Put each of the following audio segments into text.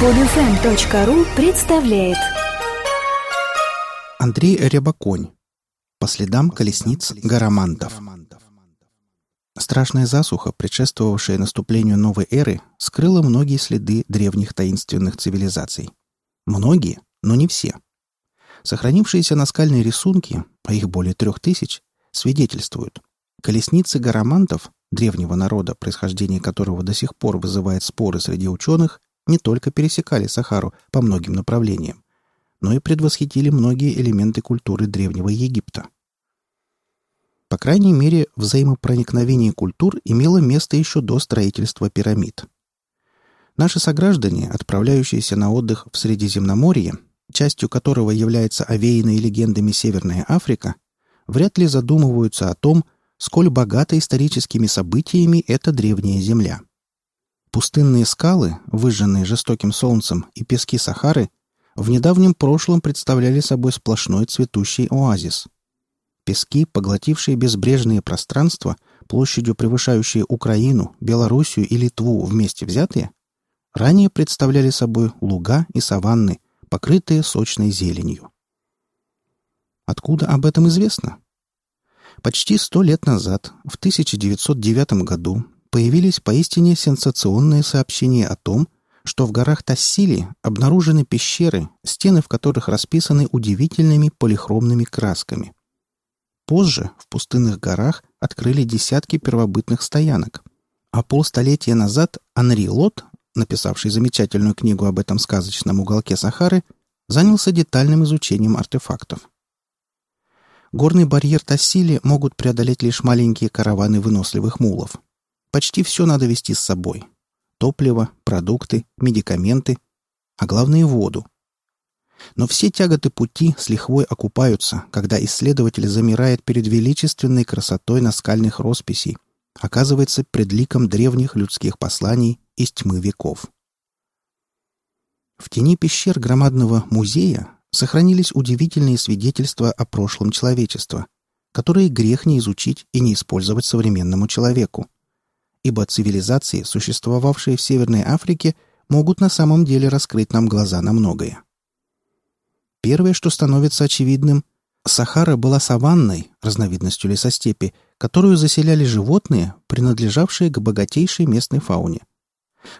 Подфм.ру представляет Андрей Рябоконь По следам колесниц Гарамантов Страшная засуха, предшествовавшая наступлению новой эры, скрыла многие следы древних таинственных цивилизаций. Многие, но не все. Сохранившиеся наскальные рисунки, а их более трех тысяч, свидетельствуют. Колесницы гарамантов, древнего народа, происхождение которого до сих пор вызывает споры среди ученых, не только пересекали Сахару по многим направлениям, но и предвосхитили многие элементы культуры Древнего Египта. По крайней мере, взаимопроникновение культур имело место еще до строительства пирамид. Наши сограждане, отправляющиеся на отдых в Средиземноморье, частью которого является овеянной легендами Северная Африка, вряд ли задумываются о том, сколь богата историческими событиями эта древняя земля. Пустынные скалы, выжженные жестоким солнцем, и пески Сахары в недавнем прошлом представляли собой сплошной цветущий оазис. Пески, поглотившие безбрежные пространства, площадью превышающие Украину, Белоруссию и Литву вместе взятые, ранее представляли собой луга и саванны, покрытые сочной зеленью. Откуда об этом известно? Почти сто лет назад, в 1909 году, появились поистине сенсационные сообщения о том, что в горах Тассили обнаружены пещеры, стены в которых расписаны удивительными полихромными красками. Позже в пустынных горах открыли десятки первобытных стоянок, а полстолетия назад Анри Лот, написавший замечательную книгу об этом сказочном уголке Сахары, занялся детальным изучением артефактов. Горный барьер Тассили могут преодолеть лишь маленькие караваны выносливых мулов – Почти все надо вести с собой. Топливо, продукты, медикаменты, а главное — воду. Но все тяготы пути с лихвой окупаются, когда исследователь замирает перед величественной красотой наскальных росписей, оказывается пред ликом древних людских посланий из тьмы веков. В тени пещер громадного музея сохранились удивительные свидетельства о прошлом человечества, которые грех не изучить и не использовать современному человеку ибо цивилизации, существовавшие в Северной Африке, могут на самом деле раскрыть нам глаза на многое. Первое, что становится очевидным, Сахара была саванной, разновидностью лесостепи, которую заселяли животные, принадлежавшие к богатейшей местной фауне.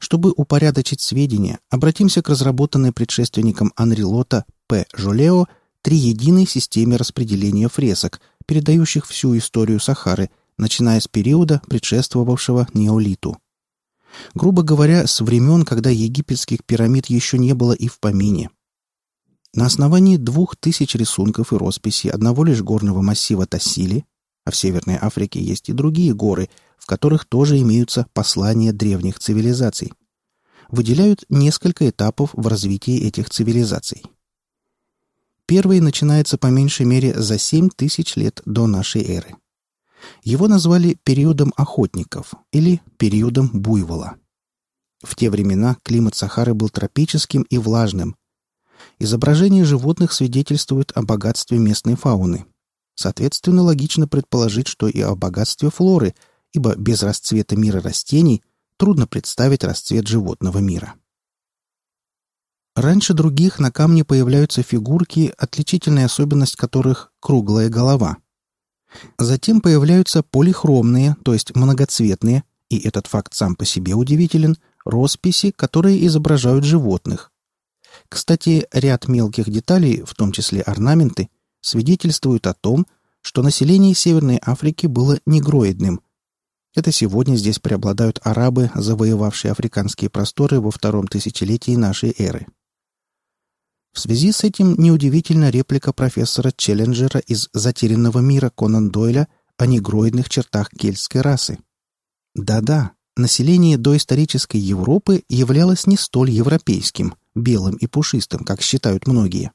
Чтобы упорядочить сведения, обратимся к разработанной предшественником Анрилота П. Жолео триединой системе распределения фресок, передающих всю историю Сахары – начиная с периода, предшествовавшего неолиту. Грубо говоря, с времен, когда египетских пирамид еще не было и в помине. На основании двух тысяч рисунков и росписей одного лишь горного массива Тассили, а в Северной Африке есть и другие горы, в которых тоже имеются послания древних цивилизаций, выделяют несколько этапов в развитии этих цивилизаций. Первый начинается по меньшей мере за 7 тысяч лет до нашей эры. Его назвали периодом охотников или периодом буйвола. В те времена климат Сахары был тропическим и влажным. Изображения животных свидетельствуют о богатстве местной фауны. Соответственно, логично предположить, что и о богатстве флоры, ибо без расцвета мира растений трудно представить расцвет животного мира. Раньше других на камне появляются фигурки, отличительная особенность которых — круглая голова. Затем появляются полихромные, то есть многоцветные, и этот факт сам по себе удивителен, росписи, которые изображают животных. Кстати, ряд мелких деталей, в том числе орнаменты, свидетельствуют о том, что население Северной Африки было негроидным. Это сегодня здесь преобладают арабы, завоевавшие африканские просторы во втором тысячелетии нашей эры. В связи с этим неудивительна реплика профессора Челленджера из «Затерянного мира» Конан Дойля о негроидных чертах кельтской расы. Да-да, население доисторической Европы являлось не столь европейским, белым и пушистым, как считают многие.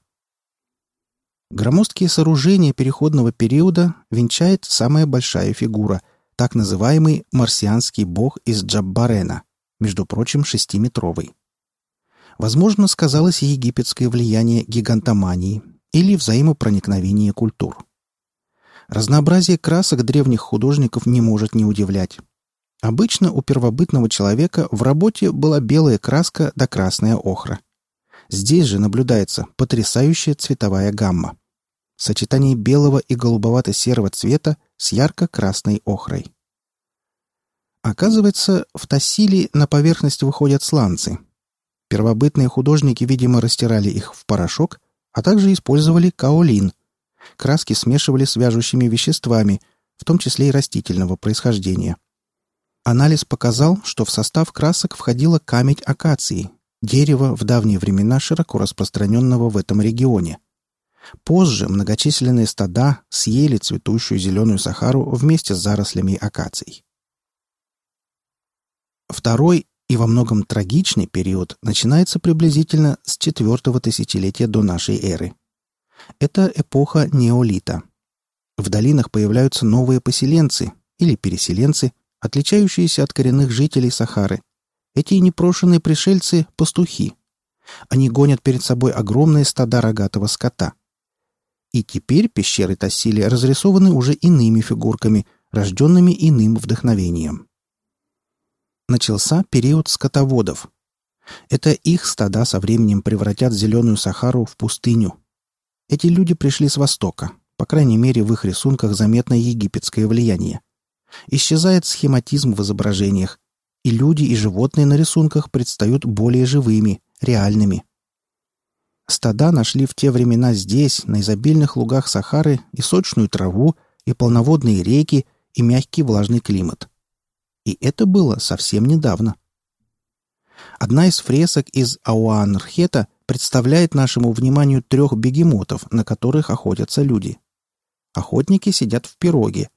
Громоздкие сооружения переходного периода венчает самая большая фигура, так называемый марсианский бог из Джаббарена, между прочим, шестиметровый. Возможно, сказалось египетское влияние гигантомании или взаимопроникновение культур. Разнообразие красок древних художников не может не удивлять. Обычно у первобытного человека в работе была белая краска да красная охра. Здесь же наблюдается потрясающая цветовая гамма. Сочетание белого и голубовато-серого цвета с ярко-красной охрой. Оказывается, в Тассиле на поверхность выходят сланцы. Первобытные художники, видимо, растирали их в порошок, а также использовали каолин. Краски смешивали с вяжущими веществами, в том числе и растительного происхождения. Анализ показал, что в состав красок входила камедь акации, дерево в давние времена широко распространенного в этом регионе. Позже многочисленные стада съели цветущую зеленую Сахару вместе с зарослями акаций. Второй и во многом трагичный период начинается приблизительно с четвертого тысячелетия до нашей эры. Это эпоха неолита. В долинах появляются новые поселенцы или переселенцы, отличающиеся от коренных жителей Сахары. Эти непрошенные пришельцы – пастухи. Они гонят перед собой огромные стада рогатого скота. И теперь пещеры Тассили разрисованы уже иными фигурками, рожденными иным вдохновением. Начался период скотоводов. Это их стада со временем превратят зеленую Сахару в пустыню. Эти люди пришли с Востока, по крайней мере в их рисунках заметно египетское влияние. Исчезает схематизм в изображениях, и люди и животные на рисунках предстают более живыми, реальными. Стада нашли в те времена здесь, на изобильных лугах Сахары, и сочную траву, и полноводные реки, и мягкий влажный климат. И это было совсем недавно. Одна из фресок из Ауанрхета представляет нашему вниманию трех бегемотов, на которых охотятся люди. Охотники сидят в пироге,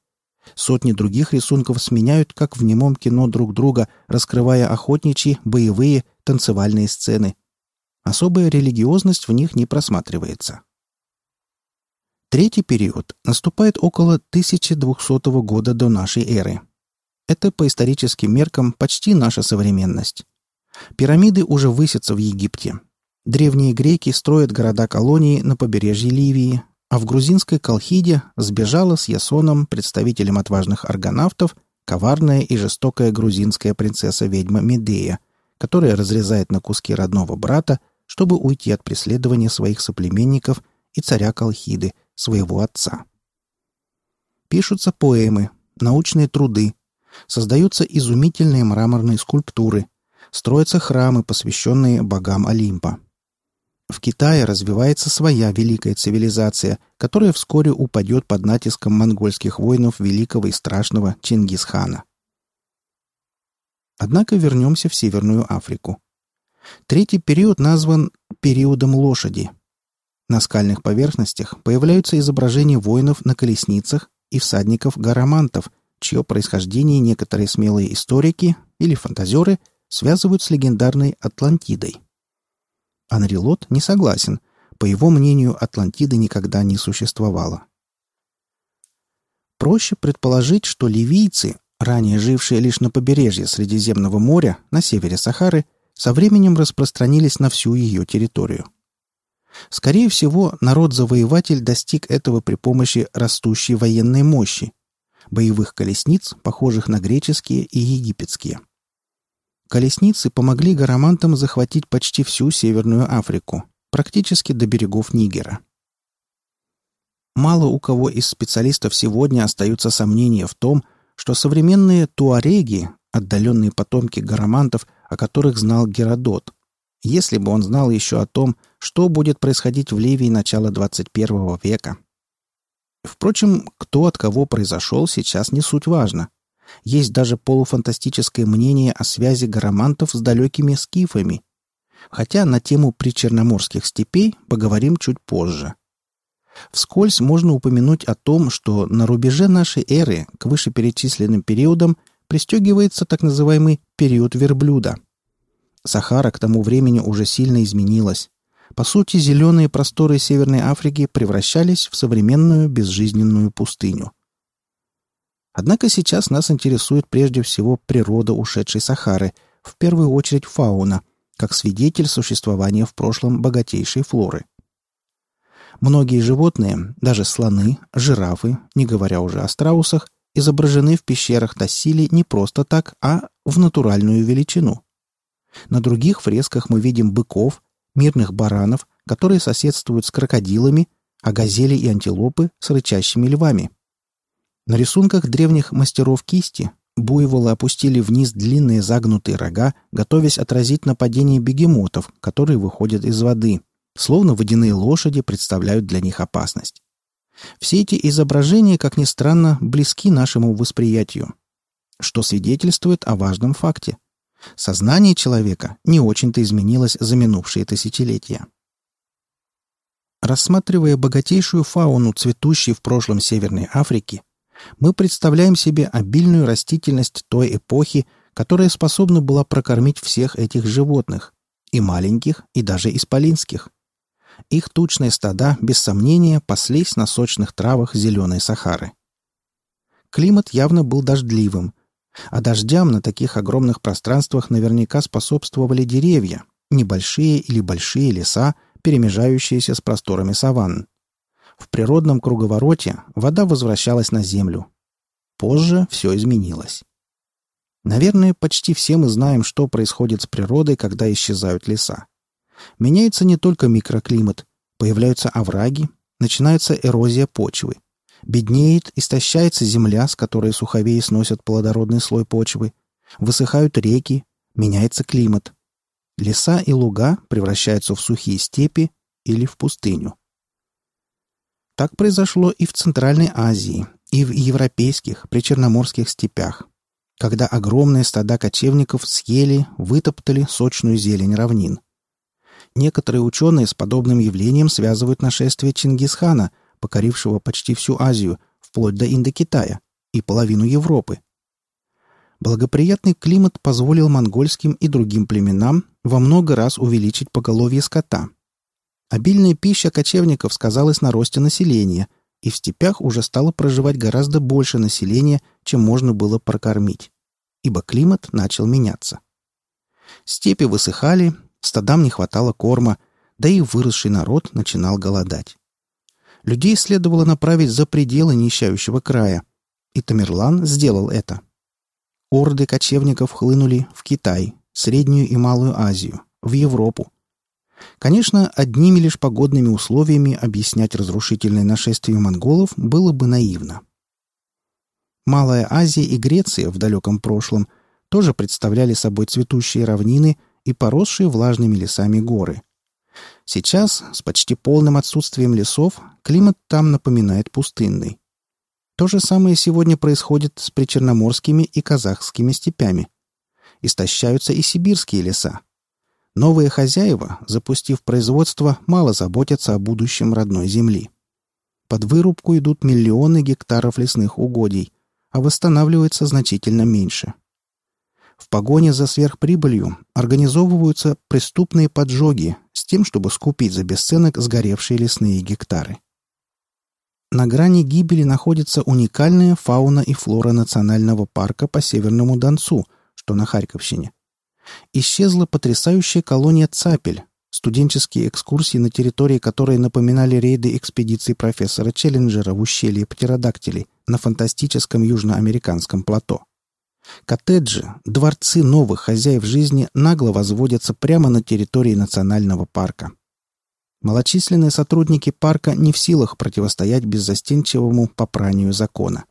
Сотни других рисунков сменяют, как в немом кино друг друга, раскрывая охотничьи, боевые, танцевальные сцены. Особая религиозность в них не просматривается. Третий период наступает около 1200 года до нашей эры. Это по историческим меркам почти наша современность. Пирамиды уже высятся в Египте. Древние греки строят города-колонии на побережье Ливии, а в грузинской Колхиде сбежала с Ясоном, представителем отважных аргонавтов, коварная и жестокая грузинская принцесса-ведьма Медея, которая разрезает на куски родного брата, чтобы уйти от преследования своих соплеменников и царя Колхиды, своего отца. Пишутся поэмы, научные труды, создаются изумительные мраморные скульптуры, строятся храмы, посвященные богам Олимпа. В Китае развивается своя великая цивилизация, которая вскоре упадет под натиском монгольских воинов великого и страшного Чингисхана. Однако вернемся в Северную Африку. Третий период назван периодом лошади. На скальных поверхностях появляются изображения воинов на колесницах и всадников-гарамантов, чье происхождение некоторые смелые историки или фантазеры связывают с легендарной Атлантидой. Анрилот не согласен. По его мнению, Атлантиды никогда не существовало. Проще предположить, что ливийцы, ранее жившие лишь на побережье Средиземного моря, на севере Сахары, со временем распространились на всю ее территорию. Скорее всего, народ-завоеватель достиг этого при помощи растущей военной мощи, боевых колесниц, похожих на греческие и египетские. Колесницы помогли гарамантам захватить почти всю Северную Африку, практически до берегов Нигера. Мало у кого из специалистов сегодня остаются сомнения в том, что современные туареги, отдаленные потомки гарамантов, о которых знал Геродот, если бы он знал еще о том, что будет происходить в Ливии начала 21 века. Впрочем, кто от кого произошел, сейчас не суть важно. Есть даже полуфантастическое мнение о связи гарамантов с далекими скифами. Хотя на тему причерноморских степей поговорим чуть позже. Вскользь можно упомянуть о том, что на рубеже нашей эры к вышеперечисленным периодам пристегивается так называемый период верблюда. Сахара к тому времени уже сильно изменилась. По сути, зеленые просторы Северной Африки превращались в современную безжизненную пустыню. Однако сейчас нас интересует прежде всего природа ушедшей Сахары, в первую очередь фауна, как свидетель существования в прошлом богатейшей флоры. Многие животные, даже слоны, жирафы, не говоря уже о страусах, изображены в пещерах Тассили не просто так, а в натуральную величину. На других фресках мы видим быков, мирных баранов, которые соседствуют с крокодилами, а газели и антилопы с рычащими львами. На рисунках древних мастеров кисти буйволы опустили вниз длинные загнутые рога, готовясь отразить нападение бегемотов, которые выходят из воды, словно водяные лошади представляют для них опасность. Все эти изображения, как ни странно, близки нашему восприятию, что свидетельствует о важном факте. Сознание человека не очень-то изменилось за минувшие тысячелетия. Рассматривая богатейшую фауну, цветущей в прошлом Северной Африки, мы представляем себе обильную растительность той эпохи, которая способна была прокормить всех этих животных, и маленьких, и даже исполинских. Их тучные стада, без сомнения, паслись на сочных травах зеленой Сахары. Климат явно был дождливым, а дождям на таких огромных пространствах наверняка способствовали деревья, небольшие или большие леса, перемежающиеся с просторами саванн. В природном круговороте вода возвращалась на землю. Позже все изменилось. Наверное, почти все мы знаем, что происходит с природой, когда исчезают леса. Меняется не только микроклимат, появляются овраги, начинается эрозия почвы. Беднеет, истощается земля, с которой суховеи сносят плодородный слой почвы. Высыхают реки, меняется климат. Леса и луга превращаются в сухие степи или в пустыню. Так произошло и в Центральной Азии, и в европейских, причерноморских степях, когда огромные стада кочевников съели, вытоптали сочную зелень равнин. Некоторые ученые с подобным явлением связывают нашествие Чингисхана, покорившего почти всю Азию, вплоть до Индокитая и половину Европы. Благоприятный климат позволил монгольским и другим племенам во много раз увеличить поголовье скота – Обильная пища кочевников сказалась на росте населения, и в степях уже стало проживать гораздо больше населения, чем можно было прокормить, ибо климат начал меняться. Степи высыхали, стадам не хватало корма, да и выросший народ начинал голодать. Людей следовало направить за пределы нищающего края, и Тамерлан сделал это. Орды кочевников хлынули в Китай, Среднюю и Малую Азию, в Европу, Конечно, одними лишь погодными условиями объяснять разрушительное нашествие монголов было бы наивно. Малая Азия и Греция в далеком прошлом тоже представляли собой цветущие равнины и поросшие влажными лесами горы. Сейчас, с почти полным отсутствием лесов, климат там напоминает пустынный. То же самое сегодня происходит с причерноморскими и казахскими степями. Истощаются и сибирские леса. Новые хозяева, запустив производство, мало заботятся о будущем родной земли. Под вырубку идут миллионы гектаров лесных угодий, а восстанавливается значительно меньше. В погоне за сверхприбылью организовываются преступные поджоги тем, чтобы скупить за бесценок сгоревшие лесные гектары. На грани гибели находится уникальная фауна и флора национального парка по Северному Донцу, что на Харьковщине исчезла потрясающая колония цапель, студенческие экскурсии на территории которой напоминали рейды экспедиций профессора Челленджера в ущелье птеродактилей на фантастическом южноамериканском плато. Коттеджи, дворцы новых хозяев жизни нагло возводятся прямо на территории национального парка. Малочисленные сотрудники парка не в силах противостоять беззастенчивому попранию закона.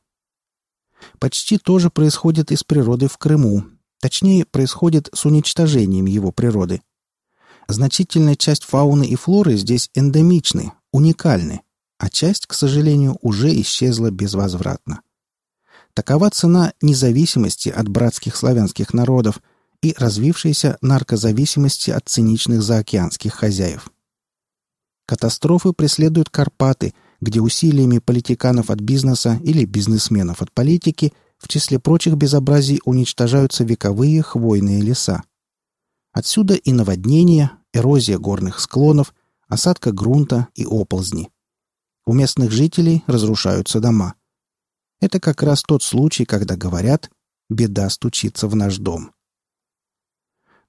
Почти то же происходит и с природой в Крыму, Точнее, происходит с уничтожением его природы. Значительная часть фауны и флоры здесь эндемичны, уникальны, а часть, к сожалению, уже исчезла безвозвратно. Такова цена независимости от братских славянских народов и развившейся наркозависимости от циничных заокеанских хозяев. Катастрофы преследуют Карпаты, где усилиями политиканов от бизнеса или бизнесменов от политики – в числе прочих безобразий уничтожаются вековые хвойные леса. Отсюда и наводнения, эрозия горных склонов, осадка грунта и оползни. У местных жителей разрушаются дома. Это как раз тот случай, когда говорят «беда стучится в наш дом».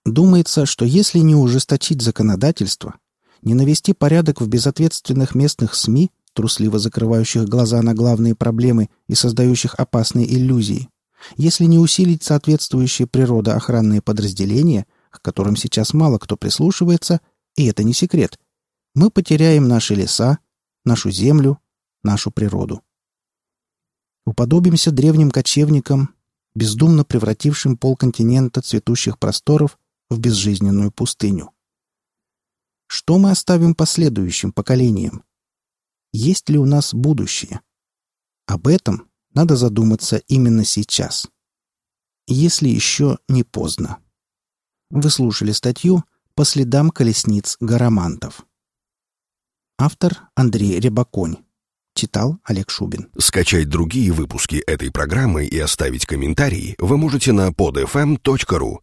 Думается, что если не ужесточить законодательство, не навести порядок в безответственных местных СМИ, трусливо закрывающих глаза на главные проблемы и создающих опасные иллюзии, если не усилить соответствующие природоохранные подразделения, к которым сейчас мало кто прислушивается, и это не секрет, мы потеряем наши леса, нашу землю, нашу природу. Уподобимся древним кочевникам, бездумно превратившим полконтинента цветущих просторов в безжизненную пустыню. Что мы оставим последующим поколениям? Есть ли у нас будущее? Об этом надо задуматься именно сейчас. Если еще не поздно. Вы слушали статью «По следам колесниц гарамантов». Автор Андрей Рябаконь. Читал Олег Шубин. Скачать другие выпуски этой программы и оставить комментарии вы можете на podfm.ru.